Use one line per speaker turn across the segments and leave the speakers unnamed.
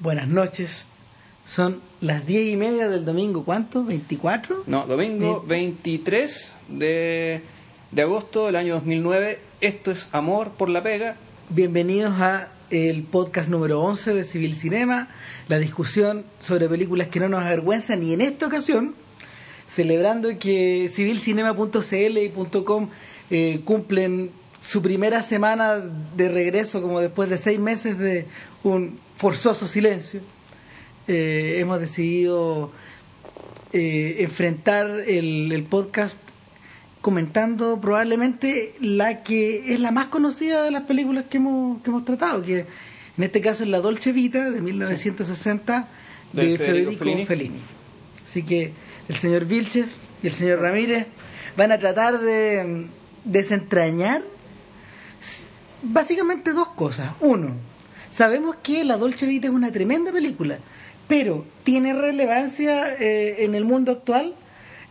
Buenas noches. Son las diez y media del domingo, ¿cuánto? ¿24?
No, domingo 23 de, de agosto del año 2009. Esto es Amor por la Pega.
Bienvenidos a el podcast número 11 de Civil Cinema, la discusión sobre películas que no nos avergüenzan y en esta ocasión, celebrando que civilcinema.cl y .com eh, cumplen su primera semana de regreso como después de seis meses de un forzoso silencio, eh, hemos decidido eh, enfrentar el, el podcast comentando probablemente la que es la más conocida de las películas que hemos, que hemos tratado, que en este caso es La Dolce Vita de 1960 de,
De
Federico, Fellini.
Fellini.
Así que el señor Vilches y el señor Ramírez van a tratar de mm, desentrañar básicamente dos cosas. Uno, sabemos que La Dolce Vita es una tremenda película, pero tiene relevancia eh, en el mundo actual.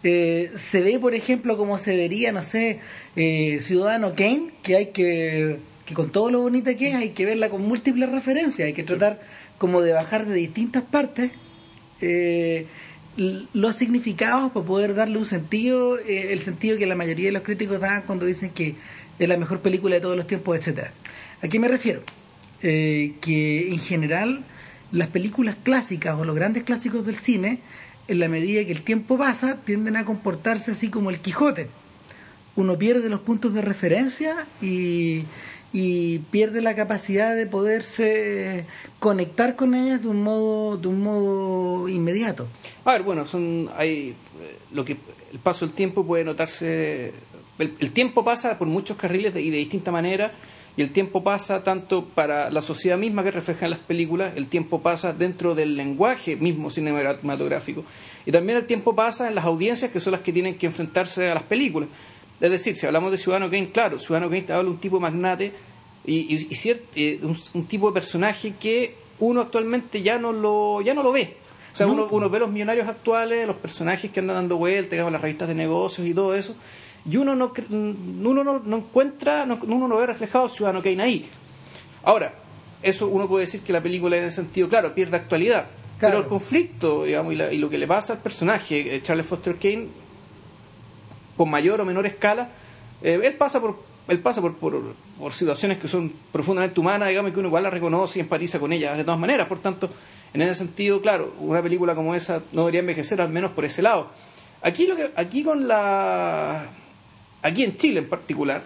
Eh, se ve, por ejemplo, como se vería, no sé, eh, Ciudadano Kane, que hay que, que con todo lo bonita que es, hay que verla con múltiples referencias, hay que tratar como de bajar de distintas partes eh, los significados para poder darle un sentido, eh, el sentido que la mayoría de los críticos dan cuando dicen que es la mejor película de todos los tiempos, etcétera. ¿A qué me refiero? Eh, que en general las películas clásicas o los grandes clásicos del cine, en la medida que el tiempo pasa, tienden a comportarse así como el Quijote. Uno pierde los puntos de referencia y, pierde la capacidad de poderse conectar con ellas de un modo, de un modo inmediato.
A ver, bueno, son hay eh, lo que el paso del tiempo puede notarse el, tiempo pasa por muchos carriles y de distinta manera y el tiempo pasa tanto para la sociedad misma que refleja en las películas, el tiempo pasa dentro del lenguaje mismo cinematográfico y también el tiempo pasa en las audiencias que son las que tienen que enfrentarse a las películas. Es decir, si hablamos de Ciudadano Kane, claro, Ciudadano Kane te habla de un tipo magnate y, y- eh, un, un tipo de personaje que uno actualmente ya no lo ya no lo ve. O sea,
No.
uno, uno ve los millonarios actuales, los personajes que andan dando vueltas, las revistas de negocios y todo eso, y uno no, uno no, no encuentra, no- uno no ve reflejado al ciudadano Kane ahí. Ahora, eso uno puede decir que la película en ese sentido, claro, pierde actualidad.
Claro.
Pero el conflicto, digamos, y, la- y lo que le pasa al personaje, eh, Charles Foster Kane, con mayor o menor escala, eh, él pasa por él pasa por, por, por situaciones que son profundamente humanas, digamos, y que uno igual la reconoce y empatiza con ellas de todas maneras. Por tanto, en ese sentido, claro, una película como esa no debería envejecer, al menos por ese lado. Aquí, lo que, aquí con la. Aquí en Chile en particular,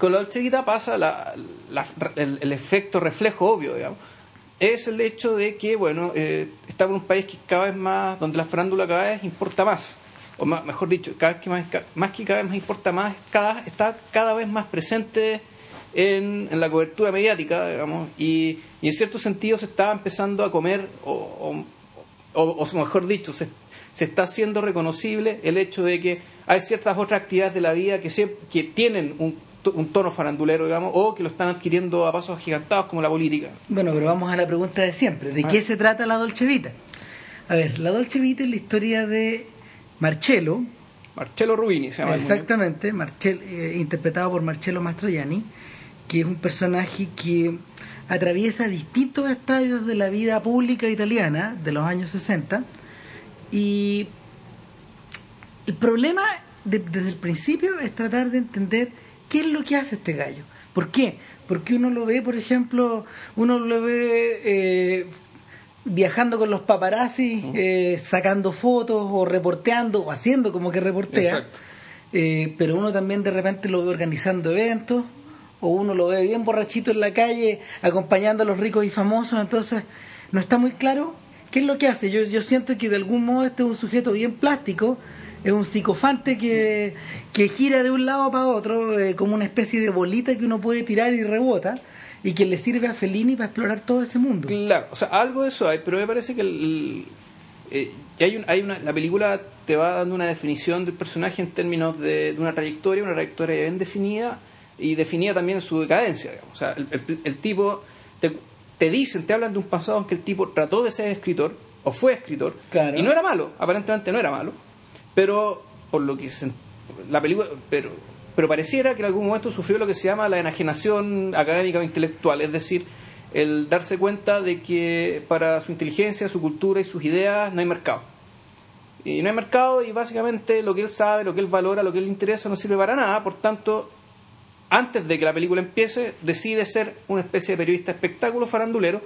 con la Dolce Vita pasa la, el, efecto reflejo obvio, digamos. Es el hecho de que, bueno, eh, estamos en un país que cada vez más, donde la farándula cada vez importa más. O mejor dicho, cada vez que más, que cada vez más importa más, cada, está cada vez más presente en, la cobertura mediática, digamos, y, en cierto sentido se está empezando a comer, o, o- o mejor dicho, se, se está haciendo reconocible el hecho de que hay ciertas otras actividades de la vida que, se- que tienen un, to- un tono farandulero, digamos, o que lo están adquiriendo a pasos agigantados, como la política.
Bueno, pero vamos a la pregunta de siempre. ¿De
Ah.
qué se trata la Dolce Vita? A ver, la Dolce Vita es la historia de Marcello,
Marcello Rubini se llama. el
exactamente, Marcel- eh, interpretado por Marcello Mastroianni, que es un personaje que atraviesa distintos estadios de la vida pública italiana de los años 60 y el problema de- desde el principio es tratar de entender qué es lo que hace este gallo. ¿Por qué? Porque uno lo ve, por ejemplo, uno lo ve eh, viajando con los paparazzi, eh, sacando fotos o reporteando o haciendo como que reportea. Eh, pero uno también de repente lo ve organizando eventos o uno lo ve bien borrachito en la calle acompañando a los ricos y famosos. Entonces, no está muy claro qué es lo que hace. Yo, yo siento que de algún modo este es un sujeto bien plástico, es un psicofante que, que gira de un lado para otro, eh, como una especie de bolita que uno puede tirar y rebota, y que le sirve a Fellini para explorar todo ese mundo.
Claro, o sea, algo de eso hay, pero me parece que el, eh, hay, un- hay una, la película te va dando una definición del personaje en términos de, de una trayectoria, una trayectoria bien definida y definida también su decadencia. digamos. O sea, el- el tipo, te, te dicen, te hablan de un pasado en que el tipo trató de ser escritor o fue escritor
Claro.
y no era malo, aparentemente no era malo, pero por lo que se- la película, pero pero pareciera que en algún momento sufrió lo que se llama la enajenación académica o intelectual, es decir, el darse cuenta de que para su inteligencia, su cultura y sus ideas no hay mercado. Y no hay mercado y básicamente lo que él sabe, lo que él valora, lo que él le interesa no sirve para nada. Por tanto, antes de que la película empiece, decide ser una especie de periodista espectáculo farandulero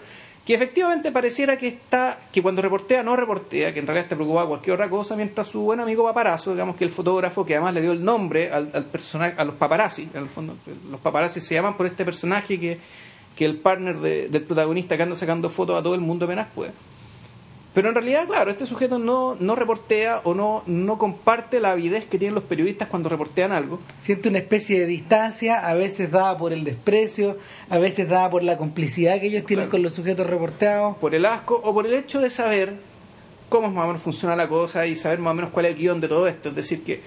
que efectivamente pareciera que está, que cuando reportea no reportea, que en realidad está preocupado cualquier otra cosa, mientras su buen amigo paparazzo, digamos que el fotógrafo que además le dio el nombre al, al personaje, a los paparazzi, el fondo, los paparazzi se llaman por este personaje que, que el partner de- del protagonista que anda sacando fotos a todo el mundo apenas puede. Pero en realidad, claro, este sujeto no, no reportea o no, no comparte la avidez que tienen los periodistas cuando reportean algo.
Siente una especie de distancia, a veces dada por el desprecio, a veces dada por la complicidad que ellos tienen
Claro.
con los sujetos reporteados.
por el asco o por el hecho de saber cómo más o menos funciona la cosa y saber más o menos cuál es el guion de todo esto. Es decir, que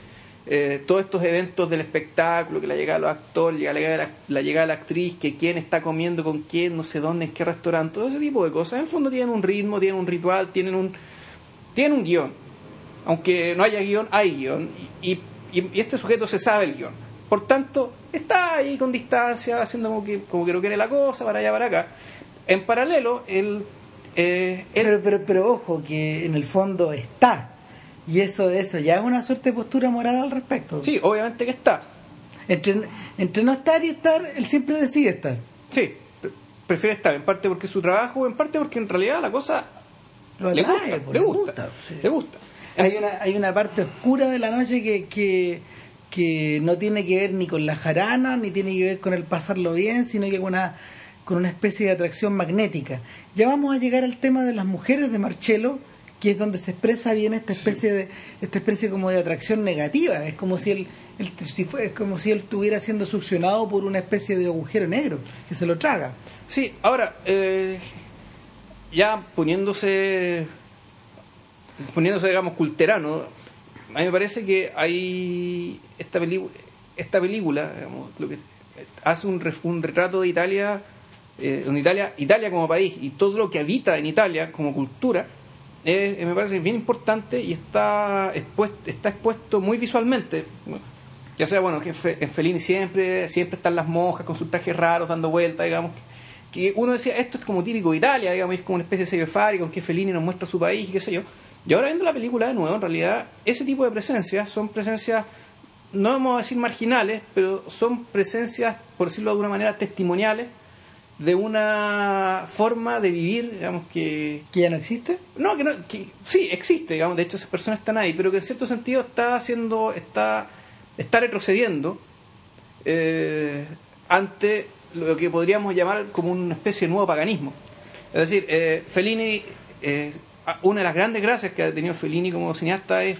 eh, todos estos eventos del espectáculo, que la llegada de los actores, la llegada de la, actriz, que quién está comiendo con quién, no sé dónde, en qué restaurante, todo ese tipo de cosas, en el fondo tienen un ritmo, tienen un ritual, tienen un, tienen un guion. Aunque no haya guion, hay guion. Y, este sujeto se sabe el guion. Por tanto, está ahí con distancia, haciendo como que, como que no quiere la cosa, para allá, para acá. En paralelo, él... eh, él-
Pero, pero, pero ojo, que en el fondo está. Y eso de eso ya es una suerte de postura moral al respecto.
sí, obviamente que está.
Entre, entre no estar y estar, él siempre decide estar.
Sí, pre- prefiere estar, en parte porque es su trabajo, en parte porque en realidad la cosa
Lo
le gusta,
pues,
le
le
gusta,
gusta, sí.
le gusta.
Hay una, hay una parte oscura de la noche que, que, que no tiene que ver ni con la jarana, ni tiene que ver con el pasarlo bien, sino que con una, con una especie de atracción magnética. Ya vamos a llegar al tema de las mujeres de Marcello, que es donde se expresa bien esta especie de, esta especie como de atracción negativa. Es como si él, él- si fue, es como si él estuviera siendo succionado por una especie de agujero negro que se lo traga.
Sí, ahora, eh, ya poniéndose, poniéndose, digamos, culterano, a mí me parece que hay esta, peli- esta película, digamos, lo que hace un, un retrato de Italia, eh, donde Italia, Italia como país y todo lo que habita en Italia como cultura, eh, me parece bien importante y está expuesto, está expuesto muy visualmente. Ya sea, bueno, que en Fe- en Fellini siempre, siempre están las monjas con sus trajes raros dando vueltas, digamos. Que uno decía, esto es como típico de Italia, digamos, es como una especie de sello con que Fellini nos muestra su país y qué sé yo. Y ahora viendo la película de nuevo, en realidad, ese tipo de presencias son presencias, no vamos a decir marginales, pero son presencias, por decirlo de alguna manera, testimoniales de una forma de vivir, digamos, que,
¿Que ya no existe?
no, que no, que sí, existe, digamos, de hecho esas personas están ahí, pero que en cierto sentido está haciendo, está, está retrocediendo eh, ante lo que podríamos llamar como una especie de nuevo paganismo. Es decir, eh, Fellini, eh, una de las grandes gracias que ha tenido Fellini como cineasta es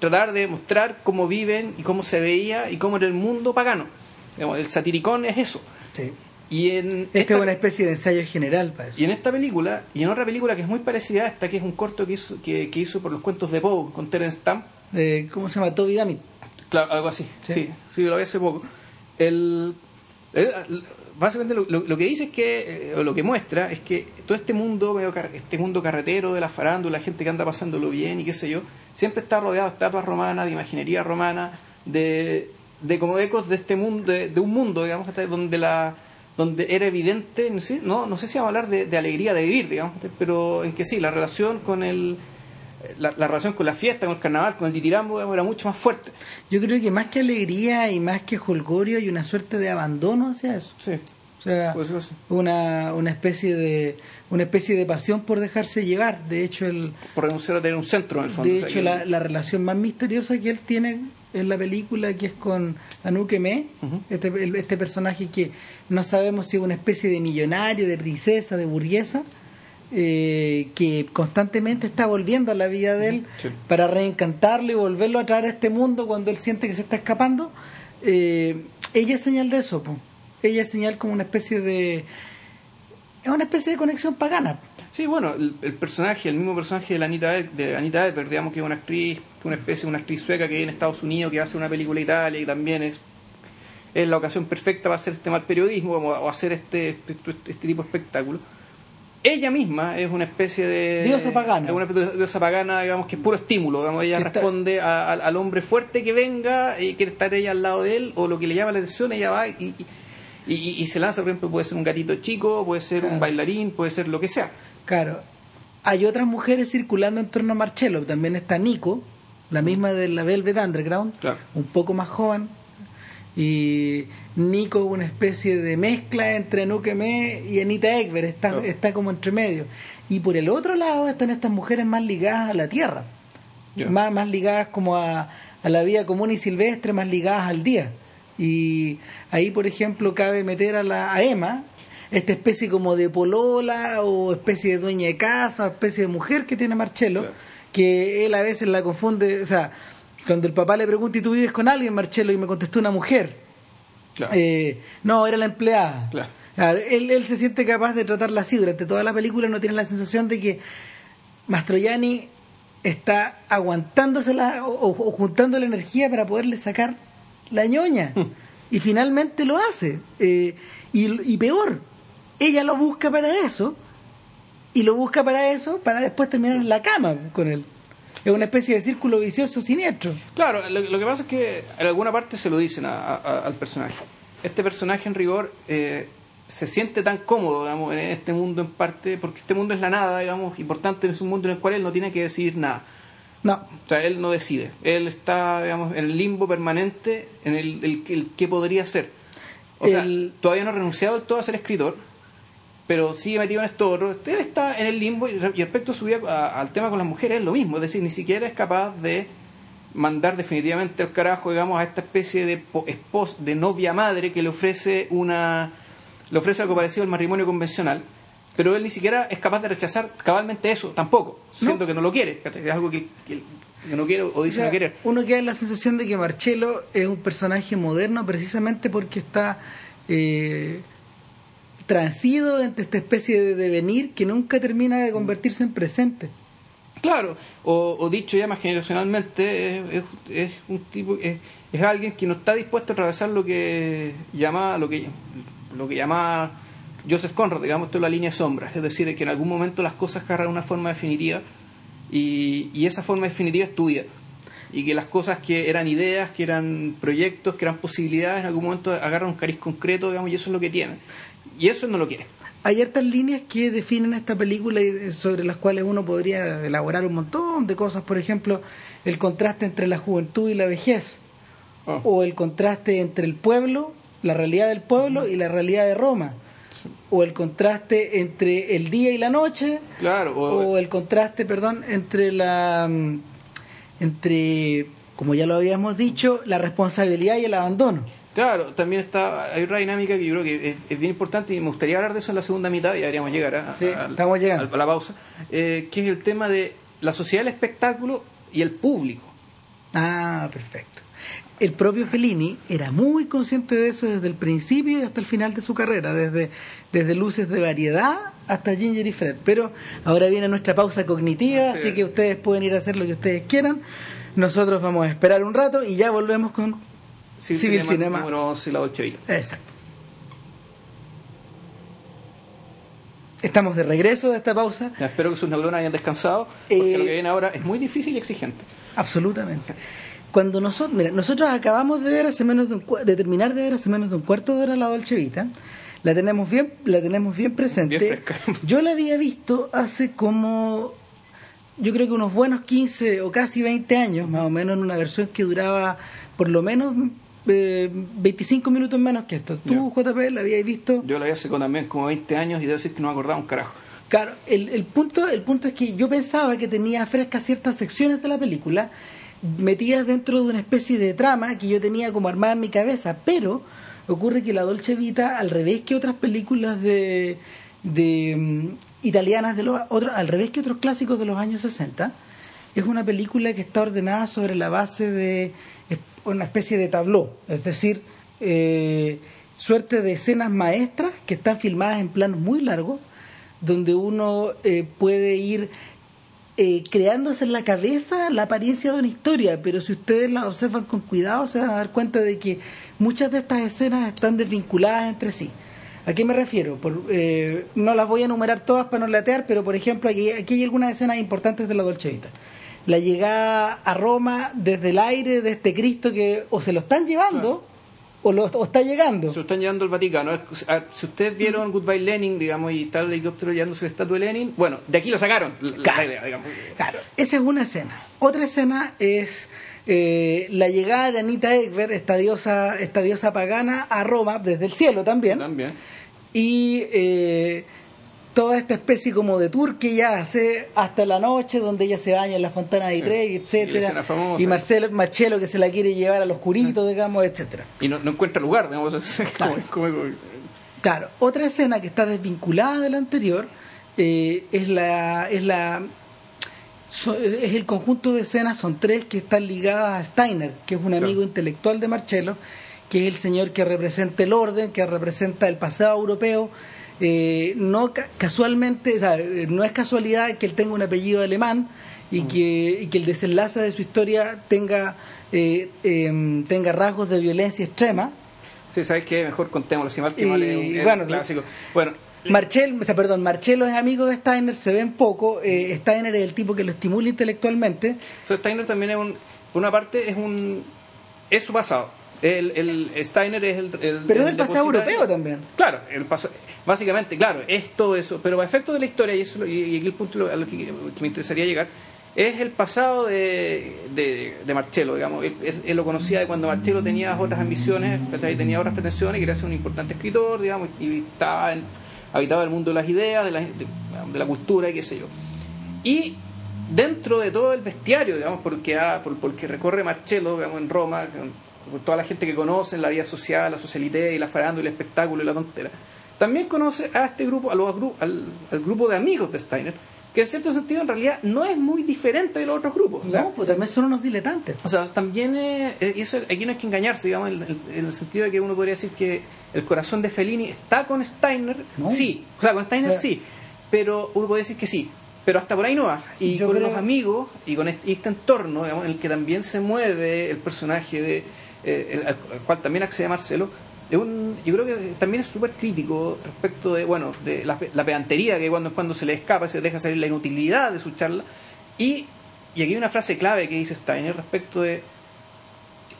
tratar de mostrar cómo viven y cómo se veía y cómo era el mundo pagano. Digamos, el satiricón es eso.
Sí.
Y en
Esta
esta-
es una especie de ensayo general para eso.
y en esta película, y en otra película que es muy parecida a esta, que es un corto que hizo, que, que hizo por los cuentos de Poe con Terence Stamp,
De- ¿Cómo se llama? Toby Dammit.
claro, algo así,
Sí.
sí, sí, lo vi hace poco. El, el- básicamente lo, lo- lo que dice es que, eh, o lo que muestra, es que todo este mundo, medio car- este mundo carretero de la farándula, la gente que anda pasándolo bien y qué sé yo, siempre está rodeado de estatuas romanas, de imaginería romana, de, de como ecos de este mundo, de, de un mundo, digamos, donde la donde era evidente, no sé, no, no sé si vamos a hablar de, de alegría de vivir, digamos, pero en que sí, la relación con el la, la relación con la fiesta, con el carnaval, con el ditirambo, digamos, era mucho más fuerte.
Yo creo que más que alegría y más que jolgorio hay una suerte de abandono hacia eso.
Sí,
O sea, una, una especie de una especie de pasión por dejarse llevar. De hecho, el,
por renunciar a tener un centro en el fondo.
de
o sea,
hecho la relación más misteriosa que él tiene en la película, que es con Anuke Me,
Ujú.
este, el- este personaje que no sabemos si es una especie de millonario, de princesa, de burguesa, eh, que constantemente está volviendo a la vida de él
Sí.
para reencantarlo y volverlo a traer a este mundo cuando él siente que se está escapando. Eh, ella es señal de eso, po. ella es señal como una especie de... Es una especie de conexión pagana.
Sí, bueno, el, el personaje, el mismo personaje de la Anita, de Anita digamos que es una actriz, que una especie, una actriz sueca que vive en Estados Unidos, que hace una película Italia y también es, es la ocasión perfecta para hacer este mal periodismo o hacer este, este, este- este tipo de espectáculo. Ella misma es una especie de...
Diosa pagana.
Es una de diosa pagana, digamos, que es puro estímulo. Digamos, ella responde a- al- al hombre fuerte que venga y quiere estar ella al lado de él o lo que le llama la atención, ella va y, y- Y, se lanza, por ejemplo, puede ser un gatito chico, puede ser un bailarín, puede ser lo que sea.
Claro. Hay otras mujeres circulando en torno a Marcello. También está Nico, la misma de la Velvet Underground,
Claro.
un poco más joven. Y Nico, una especie de mezcla entre Nukeme y Anita Ekberg, está,
Claro.
está como entre medio. Y por el otro lado están estas mujeres más ligadas a la tierra, más, más ligadas como a, a la vida común y silvestre, más ligadas al día. Y ahí, por ejemplo, cabe meter a, la, a Emma, esta especie como de polola o especie de dueña de casa, especie de mujer que tiene Marcelo,
Claro.
que él a veces la confunde, o sea, cuando el papá le pregunta, ¿y tú vives con alguien, Marcelo? Y me contestó una mujer.
Claro.
Eh, no, era la empleada.
Claro.
Claro, él, él se siente capaz de tratarla así. Durante toda la película no tiene la sensación de que Mastroianni está aguantándosela o, o- o juntando la energía para poderle sacar la ñoña. y finalmente lo hace. Eh, y, y peor, ella lo busca para eso. Y lo busca para eso, para después terminar en la cama con él. Es una especie de círculo vicioso siniestro.
Claro, lo, lo que pasa es que en alguna parte se lo dicen a- a- al personaje. Este personaje en rigor eh, se siente tan cómodo, digamos, en este mundo en parte, porque este mundo es la nada, digamos, y por tanto es un mundo en el cual él no tiene que decidir nada.
No,
O sea, él no decide. Él está, digamos, en el limbo permanente en el, el, el que podría ser. O sea, todavía no ha renunciado del todo a ser escritor, pero sigue metido en esto otro. Él está en el limbo y, re- y respecto a su vida, a- al tema con las mujeres es lo mismo. Es decir, ni siquiera es capaz de mandar definitivamente al carajo, digamos, a esta especie de po- espos, de novia madre que le ofrece una le ofrece algo parecido al matrimonio convencional, pero él ni siquiera es capaz de rechazar cabalmente eso, tampoco, siendo que no lo quiere, es algo que, que- que no quiere o dice
O sea,
no querer.
Uno queda en la sensación de que Marcello es un personaje moderno precisamente porque está eh, transido entre esta especie de devenir que nunca termina de convertirse en presente.
Claro, o, o dicho ya más generacionalmente, es, es- es un tipo, es, es alguien que no está dispuesto a atravesar lo que llama, lo que, lo que llama Joseph Conrad, digamos, esto es la línea de sombras, es decir, que en algún momento las cosas agarran una forma definitiva y, y esa forma definitiva es tu vida. Y que las cosas que eran ideas, que eran proyectos, que eran posibilidades, en algún momento agarran un cariz concreto, digamos, y eso es lo que tienen. Y eso no lo quiere.
Hay hartas líneas que definen esta película y sobre las cuales uno podría elaborar un montón de cosas. Por ejemplo, el contraste entre la juventud y la vejez.
Ah.
O el contraste entre el pueblo, la realidad del pueblo y la realidad de Roma. O el contraste entre el día y la noche.
Claro, o-
o el contraste, perdón, entre la mm, entre como ya lo habíamos dicho, la responsabilidad y el abandono.
Claro, también está, hay otra dinámica que yo creo que es, es bien importante y me gustaría hablar de eso en la segunda mitad y deberíamos llegar a,
Sí,
a-
estamos llegando.
a la pausa, eh, que es el tema de la sociedad del espectáculo y el público.
Ah, perfecto. El propio Fellini era muy consciente de eso desde el principio y hasta el final de su carrera, desde, desde Luces de Variedad hasta Ginger y Fred. Pero ahora viene nuestra pausa cognitiva,
Sí.
así que ustedes pueden ir a hacer lo que ustedes quieran. Nosotros vamos a esperar un rato y ya volvemos con Civil Cinema.
Número 11, la Dolce Vita.
Exacto. Estamos de regreso de esta pausa.
Ya, espero que sus neuronas hayan descansado, porque
Eh,
lo que viene ahora es muy difícil y exigente.
Absolutamente. Cuando nosotros, mira, nosotros acabamos de ver hace menos de, un, de terminar de ver hace menos de un cuarto de hora la Dolce Vita, la tenemos bien, la tenemos bien presente.
Bien.
Yo la había visto hace como, yo creo que unos buenos 15 o casi 20 años, más o menos, en una versión que duraba por lo menos eh, 25 minutos menos que esto. Tú, JP, la habías visto.
Yo la hace con- también como 20 años y debo decir que no me acordaba un carajo.
Claro, el, el punto, el punto es que yo pensaba que tenía frescas ciertas secciones de la película metidas dentro de una especie de trama que yo tenía como armada en mi cabeza, pero ocurre que la Dolce Vita, al revés que otras películas de, de mm, italianas de los otros, al revés que otros clásicos de los años 60, es una película que está ordenada sobre la base de es una especie de tabló, es decir, eh, suerte de escenas maestras que están filmadas en planos muy largos, donde uno eh, puede ir eh, creándose en la cabeza la apariencia de una historia, pero si ustedes la observan con cuidado se van a dar cuenta de que muchas de estas escenas están desvinculadas entre sí. ¿A qué me refiero? Por, eh, no las voy a enumerar todas para no latear, pero por ejemplo aquí, hay algunas escenas importantes de la Dolce Vita. La llegada a Roma desde el aire de este Cristo que o se lo están llevando o, lo, o está llegando.
Se lo están llevando al Vaticano. Si ustedes vieron Goodbye Lenin, digamos, y está el helicóptero llevándose la estatua de Lenin, bueno, de aquí lo sacaron. la- la
Claro.
idea, digamos.
Claro, esa es una escena. Otra escena es eh, la llegada de Anita Ekberg, esta diosa, esta diosa pagana, a Roma desde el cielo también.
También.
Y eh, toda esta especie como de tour que ella hace hasta la noche, donde ella se baña en la fontana de
Sí.
Trevi,
Y
etcétera
famosa.
Y Marcelo, Marcelo que se la quiere llevar al oscurito, digamos, etcétera.
Y no, no encuentra lugar, digamos. es como- como- como-
Claro, otra escena que está desvinculada de la anterior eh, es la es la so- es el conjunto de escenas, son tres que están ligadas a Steiner, que es un
Claro.
amigo intelectual de Marcello, que es el señor que representa el orden, que representa el pasado europeo. Eh, no ca- casualmente, o sea, no es casualidad que él tenga un apellido alemán y, que, y que el desenlace de su historia tenga eh, em, tenga rasgos de violencia extrema.
Sí, ¿sabes qué? Mejor contémoslo. Si mal que mal es
bueno,
clásico. Bueno,
o sea, perdón, Marcello es amigo de Steiner, se ven poco. eh, Steiner es el tipo que lo estimula intelectualmente.
So, Steiner también es un, por una parte es un es su pasado. El, el Steiner es el, el-
Pero es
el
el pasado europeo también.
Claro, el paso, básicamente, claro, es todo eso, pero a efectos de la historia, y, eso, y aquí el punto a lo que, me interesaría llegar, es el pasado de, de, de Marcello, digamos. Él, él- lo conocía de cuando Marcello tenía otras ambiciones, tenía otras pretensiones, quería ser un importante escritor, digamos, y estaba en- habitaba el mundo de las ideas, de la, de, de la cultura y qué sé yo. Y dentro de todo el bestiario, digamos, porque, por, porque recorre Marcello, digamos, en Roma, con, toda la gente que conoce la vida social, la socialité y la farándula, el espectáculo y la tontera, también conoce a este grupo, a los, al, al grupo de amigos de Steiner, que en cierto sentido en realidad no es muy diferente de los otros grupos. O sea,
no, pues también son unos diletantes.
o sea, también eh, eso aquí no hay que engañarse, digamos, en, en- en el sentido de que uno podría decir que el corazón de Fellini está con Steiner,
No.
sí, o sea, con Steiner
O sea,
sí, pero uno puede decir que sí, pero hasta por ahí no va. Y con
creo-
los amigos y con este, este entorno, digamos, en el que también se mueve el personaje de eh, el- al, al cual también accede Marcelo, es un, yo creo que también es súper crítico respecto de, bueno, de la, la pedantería que cuando cuando se le escapa, se deja salir la inutilidad de su charla. Y, y aquí hay una frase clave que dice Steiner respecto de,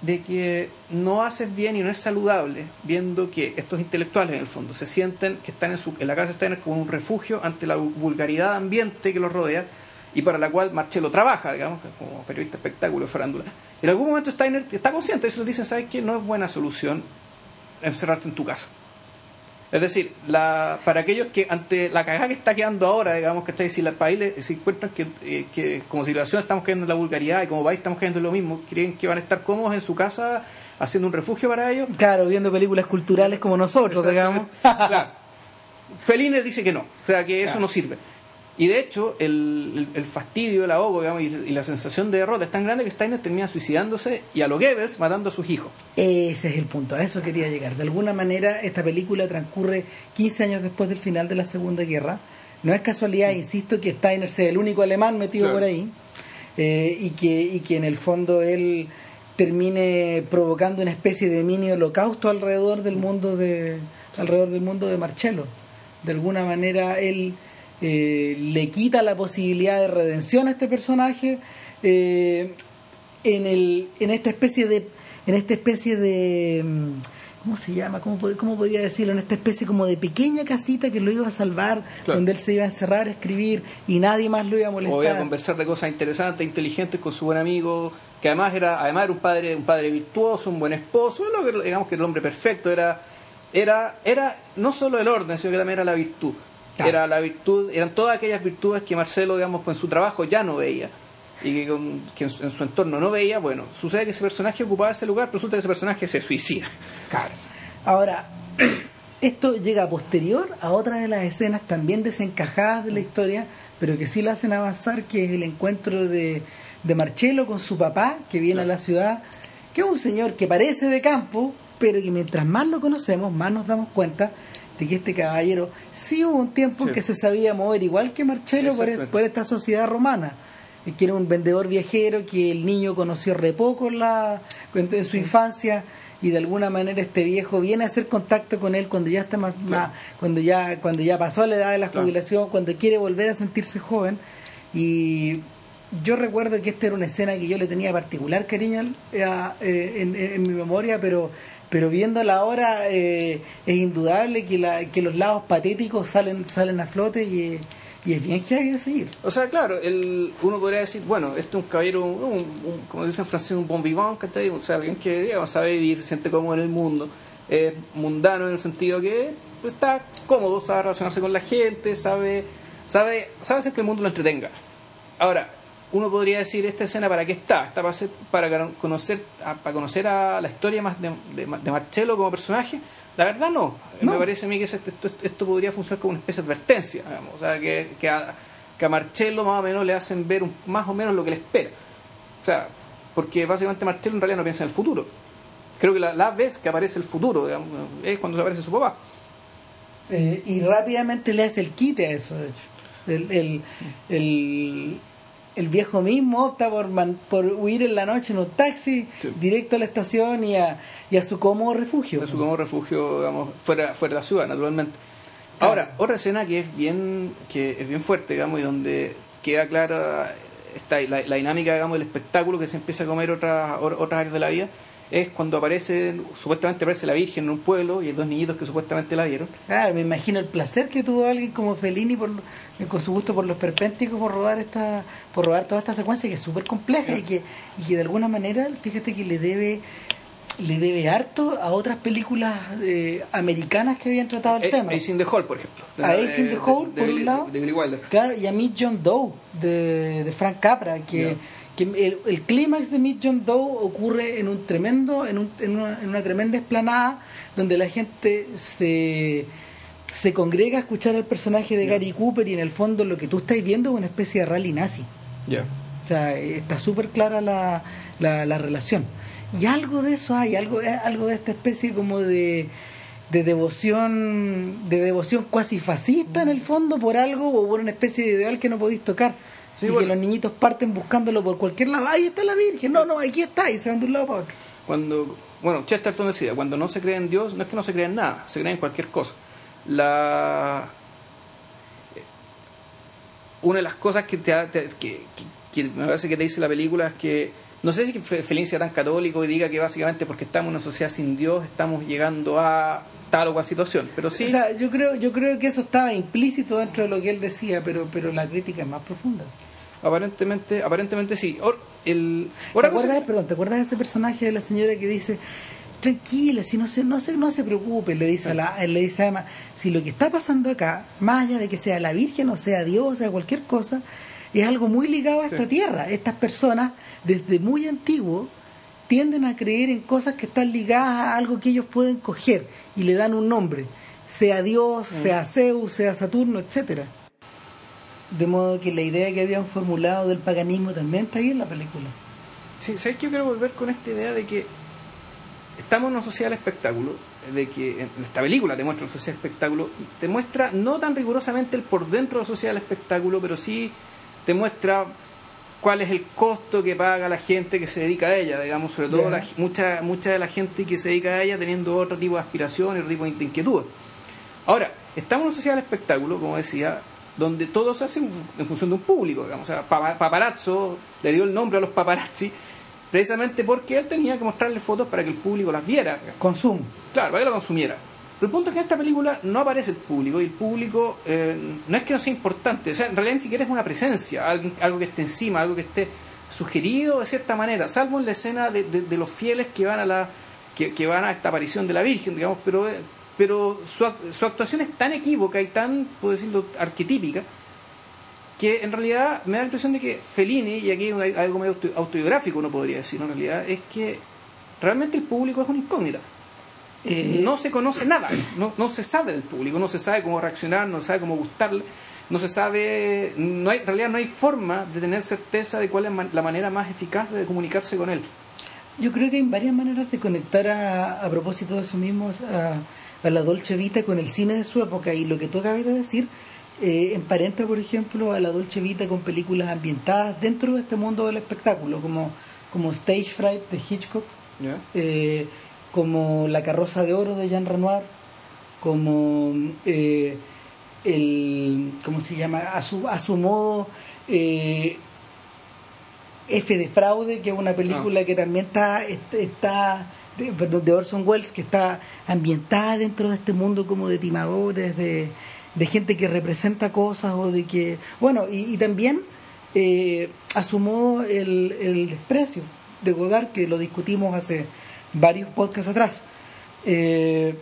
de que no haces bien y no es saludable viendo que estos intelectuales en el fondo se sienten que están en, su, en la casa Steiner como un refugio ante la vulgaridad ambiente que los rodea y para la cual Marcelo trabaja, digamos, como periodista de espectáculo, farándula. En algún momento Steiner está consciente de eso, dicen, ¿sabes qué? No es buena solución encerrarte en tu casa. Es decir, la, para aquellos que ante la cagada que está quedando ahora, digamos que está si el país se encuentran que, eh, que como civilización estamos cayendo en la vulgaridad y como país estamos cayendo en lo mismo, creen que van a estar cómodos en su casa haciendo un refugio para ellos.
Claro, viendo películas culturales como nosotros, digamos.
Claro. Fellini dice que no, o sea que eso
Claro.
no sirve. Y de hecho, el, el- el fastidio, el ahogo digamos, y, y la sensación de derrota es tan grande que Steiner termina suicidándose y a lo Goebbels matando a sus hijos.
Ese es el punto, a eso quería llegar. De alguna manera, esta película transcurre 15 años después del final de la Segunda Guerra. No es casualidad, insisto, que Steiner sea el único alemán metido
Claro.
por ahí eh, y, que, y que en el fondo él termine provocando una especie de mini holocausto alrededor del mundo de alrededor del mundo de Marcello. De alguna manera él eh, le quita la posibilidad de redención a este personaje eh, en el en esta especie de en esta especie de mm, ¿cómo se llama? ¿Cómo, cómo podría decirlo? En esta especie como de pequeña casita que lo iba a salvar,
Claro.
donde él se iba a encerrar a escribir y nadie más lo iba a molestar.
O voy a conversar de cosas interesantes, inteligentes con su buen amigo, que además era, además era un padre, un padre virtuoso, un buen esposo, digamos que el hombre perfecto, era, era, era no solo el orden, sino que también era la virtud.
Claro.
Era la virtud, eran todas aquellas virtudes que Marcelo, digamos, con su trabajo ya no veía. Y que, con- que en, su, en su entorno no veía, bueno, sucede que ese personaje ocupaba ese lugar, pero resulta que ese personaje se suicida.
Claro. Ahora, esto llega posterior a otra de las escenas también desencajadas de la historia, pero que sí la hacen avanzar, que es el encuentro de, de Marcello con su papá, que viene
Claro.
a la ciudad, que es un señor que parece de campo, pero que mientras más lo conocemos, más nos damos cuenta de que este caballero sí hubo un tiempo en que se sabía mover igual que Marcello por, esta sociedad romana eh, que era un vendedor viajero que el niño conoció re poco en, la, en en su infancia y de alguna manera este viejo viene a hacer contacto con él cuando ya está más, más- cuando ya cuando ya pasó la edad de la
Claro.
jubilación cuando quiere volver a sentirse joven. Y yo recuerdo que esta era una escena que yo le tenía particular cariño a- eh, en- en mi memoria pero pero viéndola ahora eh, es indudable que, la, que los lados patéticos salen salen a flote y, y es bien heavy de seguir.
O sea, claro, el, uno podría decir, bueno, este es un caballero, un, como dicen en francés, un bon vivant, ¿cachai? O sea, alguien que sabe vivir, se siente cómodo en el mundo, es mundano en el sentido que pues, está cómodo, sabe relacionarse con la gente, sabe, sabe, sabe hacer que el mundo lo entretenga. Ahora, uno podría decir, ¿esta escena para qué está? ¿Está para, hacer- para conocer, a, para conocer a la historia más de, de, de Marcello como personaje? La verdad no.
No.
Me parece a mí que esto, esto, podría funcionar como una especie de advertencia. digamos. O sea, que, que, a, que a Marcello más o menos le hacen ver un- más o menos lo que le espera. O sea, porque básicamente Marcello en realidad no piensa en el futuro. Creo que la, la vez que aparece el futuro digamos, es cuando aparece su papá.
Eh, y rápidamente le hace el quite a eso, de hecho. El, el, el, el viejo mismo opta por, man- por huir en la noche en un taxi
Sí.
directo a la estación y a, y a su cómodo refugio.
de su como refugio digamos, fuera, fuera de la ciudad, naturalmente.
Claro.
Ahora, otra escena que es bien, que es bien fuerte, digamos, y donde queda clara esta, la, la dinámica digamos, del espectáculo que se empieza a comer otras, otras áreas de la vida, es cuando aparece, supuestamente aparece la Virgen en un pueblo y hay dos niñitos que supuestamente la vieron.
Claro, me imagino el placer que tuvo alguien como Fellini por, con su gusto por los perpénticos por rodar esta por rodar toda esta secuencia que es súper compleja y que, y que de alguna manera, fíjate que le debe le debe harto a otras películas eh, americanas que habían tratado el
Eh,
tema.
Ace in the Hall, por ejemplo.
A
De-
Ace in the
de-
Hole,
de
por un lado.
De Billy Wilder.
Claro, y a Meet John Doe de, Frank Capra, que, el, el clímax de Meet John Doe ocurre en un tremendo, en, un- en una, en una tremenda esplanada donde la gente se, se congrega a escuchar al personaje de. Gary Cooper y en el fondo lo que tú estás viendo es una especie de rally nazi.
Ya.
O sea, eh, está súper clara la, la, la relación. Y algo de eso hay, algo, eh, algo de esta especie como de, de devoción, de devoción cuasi fascista en el fondo por algo o por una especie de ideal que no podéis tocar.
Sí,
y
bueno.
que los niñitos parten buscándolo por cualquier lado. Ahí está la Virgen, no, no, aquí está, y se van de un lado para otro.
Cuando, bueno, Chesterton decía, cuando no se cree en Dios, no es que no se crea en nada, se cree en cualquier cosa. La una de las cosas que, te, te- que, que- que me parece que te dice la película es que no sé si Fe- Fellini sea tan católico y diga que básicamente porque estamos en una sociedad sin Dios estamos llegando a tal o cual situación, pero sí
O sea, yo creo, yo creo que eso estaba implícito dentro de lo que él decía, pero, pero la crítica es más profunda.
aparentemente aparentemente sí. Or- el,
¿Te acuerdas,
que-
perdón, ¿te acuerdas de ese personaje de la señora que dice, tranquila, si no se, no se, no se preocupe, le dice a la, le dice a Emma, si lo que está pasando acá, más allá de que sea la Virgen o sea Dios o sea cualquier cosa, es algo muy ligado a esta tierra. Estas personas, desde muy antiguo, tienden a creer en cosas que están ligadas a algo que ellos pueden coger y le dan un nombre, sea Dios, sea Zeus, sea Saturno, etcétera. De modo que la idea que habían formulado del paganismo también está ahí en la película.
Sí, ¿sabes que yo quiero volver con esta idea de que estamos en una sociedad del espectáculo, de que en esta película te muestra una sociedad del espectáculo, y te muestra no tan rigurosamente el por dentro de la sociedad del espectáculo, pero sí te muestra cuál es el costo que paga la gente que se dedica a ella, digamos, sobre todo la- mucha, mucha de la gente que se dedica a ella teniendo otro tipo de aspiraciones, otro tipo de inquietudes. Ahora, estamos en una sociedad del espectáculo, como decía, donde todo se hace en fu- en función de un público, digamos. O sea, papa- paparazzo le dio el nombre a los paparazzi precisamente porque él tenía que mostrarle fotos para que el público las viera.
Consumo.
Claro, para que lo consumiera. Pero el punto es que en esta película no aparece el público y el público eh, no es que no sea importante, o sea, en realidad ni siquiera es una presencia, algo, que esté encima, algo que esté sugerido de cierta manera, salvo en la escena de, los fieles que van a la que, van a esta aparición de la Virgen, digamos, pero, eh, pero su, su actuación es tan equívoca y tan, puedo decirlo, arquetípica, que en realidad me da la impresión de que Fellini, y aquí hay algo medio auto- autobiográfico uno podría decir, en realidad, es que realmente el público es una incógnita
Eh,
no se conoce nada, no, no se sabe del público, no se sabe cómo reaccionar, no se sabe cómo gustarle, no se sabe, no hay, en realidad no hay forma de tener certeza de cuál es la manera más eficaz de comunicarse con él.
Yo creo que hay varias maneras de conectar a, a propósito de eso mismo a, a la Dolce Vita con el cine de su época. Y lo que tú acabas de decir eh, emparenta, por ejemplo, a la Dolce Vita con películas ambientadas dentro de este mundo del espectáculo, como, como Stage Fright de Hitchcock, eh, como La carroza de oro de Jean Renoir, como eh, el ¿cómo se llama? a su, a su modo eh, F de fraude, que es una película que también está, est- está de, Orson Welles, que está ambientada dentro de este mundo como de timadores, de, de gente que representa cosas o de que... Bueno, y, y también eh, a su modo el, el desprecio de Godard, que lo discutimos hace varios podcasts atrás. Eh,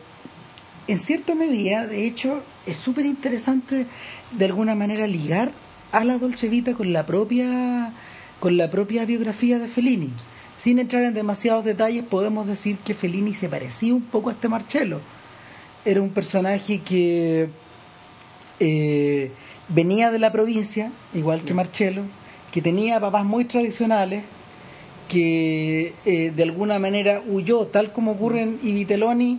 en cierta medida, de hecho, es súper interesante de alguna manera ligar a la Dolce Vita con la propia con la propia biografía de Fellini. Sin entrar en demasiados detalles, podemos decir que Fellini se parecía un poco a este Marcello. Era un personaje que eh, venía de la provincia, igual que Marcello, que tenía papás muy tradicionales, que eh, de alguna manera huyó, tal como ocurre en Iviteloni,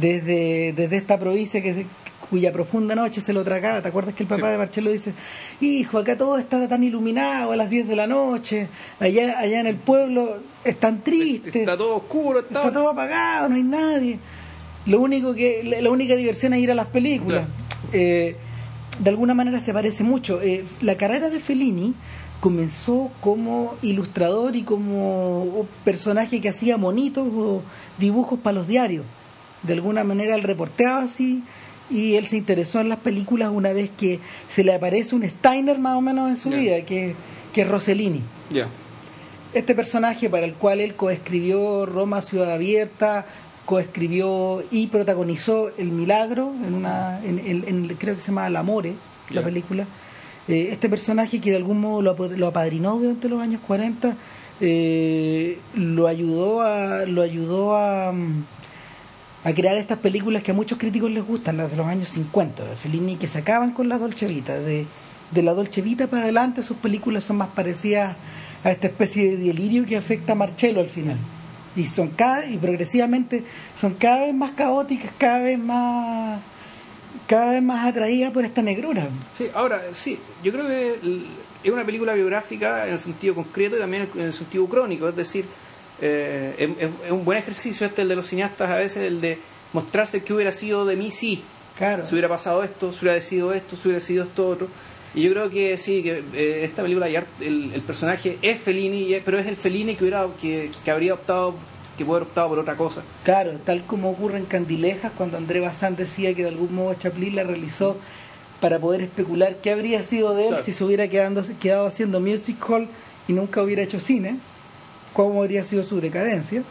desde, desde esta provincia que se- cuya profunda noche se lo tragaba. ¿Te acuerdas que el papá
Sí.
de Marcelo dice, hijo, acá todo está tan iluminado a las 10 de la noche, allá, allá en el pueblo es tan triste,
Está todo oscuro, está,
está todo apagado, no hay nadie. Lo único que, la, la única diversión es ir a las películas. Eh, de alguna manera se parece mucho. Eh, la carrera de Fellini comenzó como ilustrador y como personaje que hacía monitos o dibujos para los diarios. De alguna manera él reporteaba así y él se interesó en las películas una vez que se le aparece un Steiner más o menos en su vida, que, que es Rossellini este personaje para el cual él coescribió Roma Ciudad Abierta, coescribió y protagonizó El Milagro, en una en, en- en- creo que se llama La More, la película. Eh, este personaje que de algún modo lo, apadrinó durante los años 40, eh, lo ayudó a lo ayudó a, mm, a crear estas películas que a muchos críticos les gustan, las de los años 50, de Fellini, que se acaban con la Dolce Vita. De, de la Dolce Vita para adelante, sus películas son más parecidas a esta especie de delirio que afecta a Marcello al final. Y son cada, y progresivamente son cada vez más caóticas, cada vez más cada vez más atraídas por esta negrura.
Sí, ahora, sí, yo creo que es una película biográfica en el sentido concreto y también en el sentido crónico, es decir, eh, es, es- un buen ejercicio este, el de los cineastas, a veces el de mostrarse que hubiera sido de mí, sí,
Claro.
si hubiera pasado esto, si hubiera sido esto, si hubiera sido esto otro. Y yo creo que sí, que eh, esta película, el, el personaje es Fellini, pero es el Fellini que, hubiera, que, que habría optado, que puede haber optado por otra cosa.
Claro, tal como ocurre en Candilejas, cuando André Bazán decía que de algún modo Chaplin la realizó para poder especular qué habría sido de él
Claro.
si se hubiera quedando, quedado haciendo music hall y nunca hubiera hecho cine, cómo habría sido su decadencia.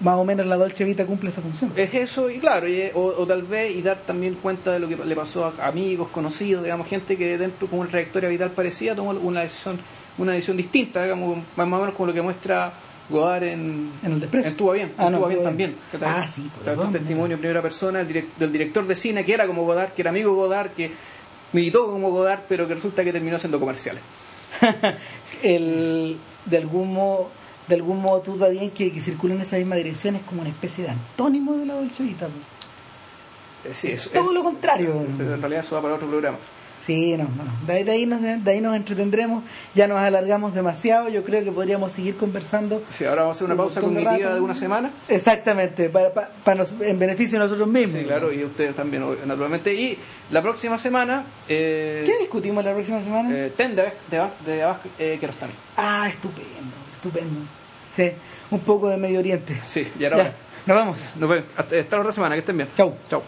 Más o menos la Dolce Vita cumple esa función.
Es eso, y claro, y- o, o tal vez y dar también cuenta de lo que le pasó a amigos, conocidos, digamos, gente que dentro con una trayectoria vital parecida tomó una decisión, una decisión distinta, digamos, más o menos como lo que muestra Godard en,
En el desprecio.
en Tuba Bien,
Ah,
en
no,
Tuba Bien
Tuba
también.
Ah, sí,
O sea, testimonio en primera persona del, direc- del director de cine que era como Godard, que era amigo Godard, que militó como Godard, pero que resulta que terminó haciendo comerciales.
el, de algún modo de algún modo tú bien que, que circula en esa misma dirección es como una especie de antónimo de la Dolce Vita.
Eh, sí, eso,
Todo lo contrario.
pero en realidad eso va para otro programa.
Sí, no, no. De, ahí- de ahí nos, de ahí nos entretendremos. Ya nos alargamos demasiado. Yo creo que podríamos seguir conversando.
Sí, ahora vamos a hacer una
Un
pausa
de
cognitiva
rato.
de una semana.
Exactamente, para, para, para nos- en beneficio de nosotros mismos.
Sí, claro, y ustedes también, naturalmente. Y la próxima semana, eh,
¿Qué discutimos la próxima semana?
eh, Ten de, de, de eh, Kiarostami.
Ah, estupendo, estupendo. Sí, un poco de Medio Oriente.
Sí, y ahora
Ya, nos vemos.
nos vemos. Hasta, hasta la otra semana, que estén bien.
Chau.
Chau.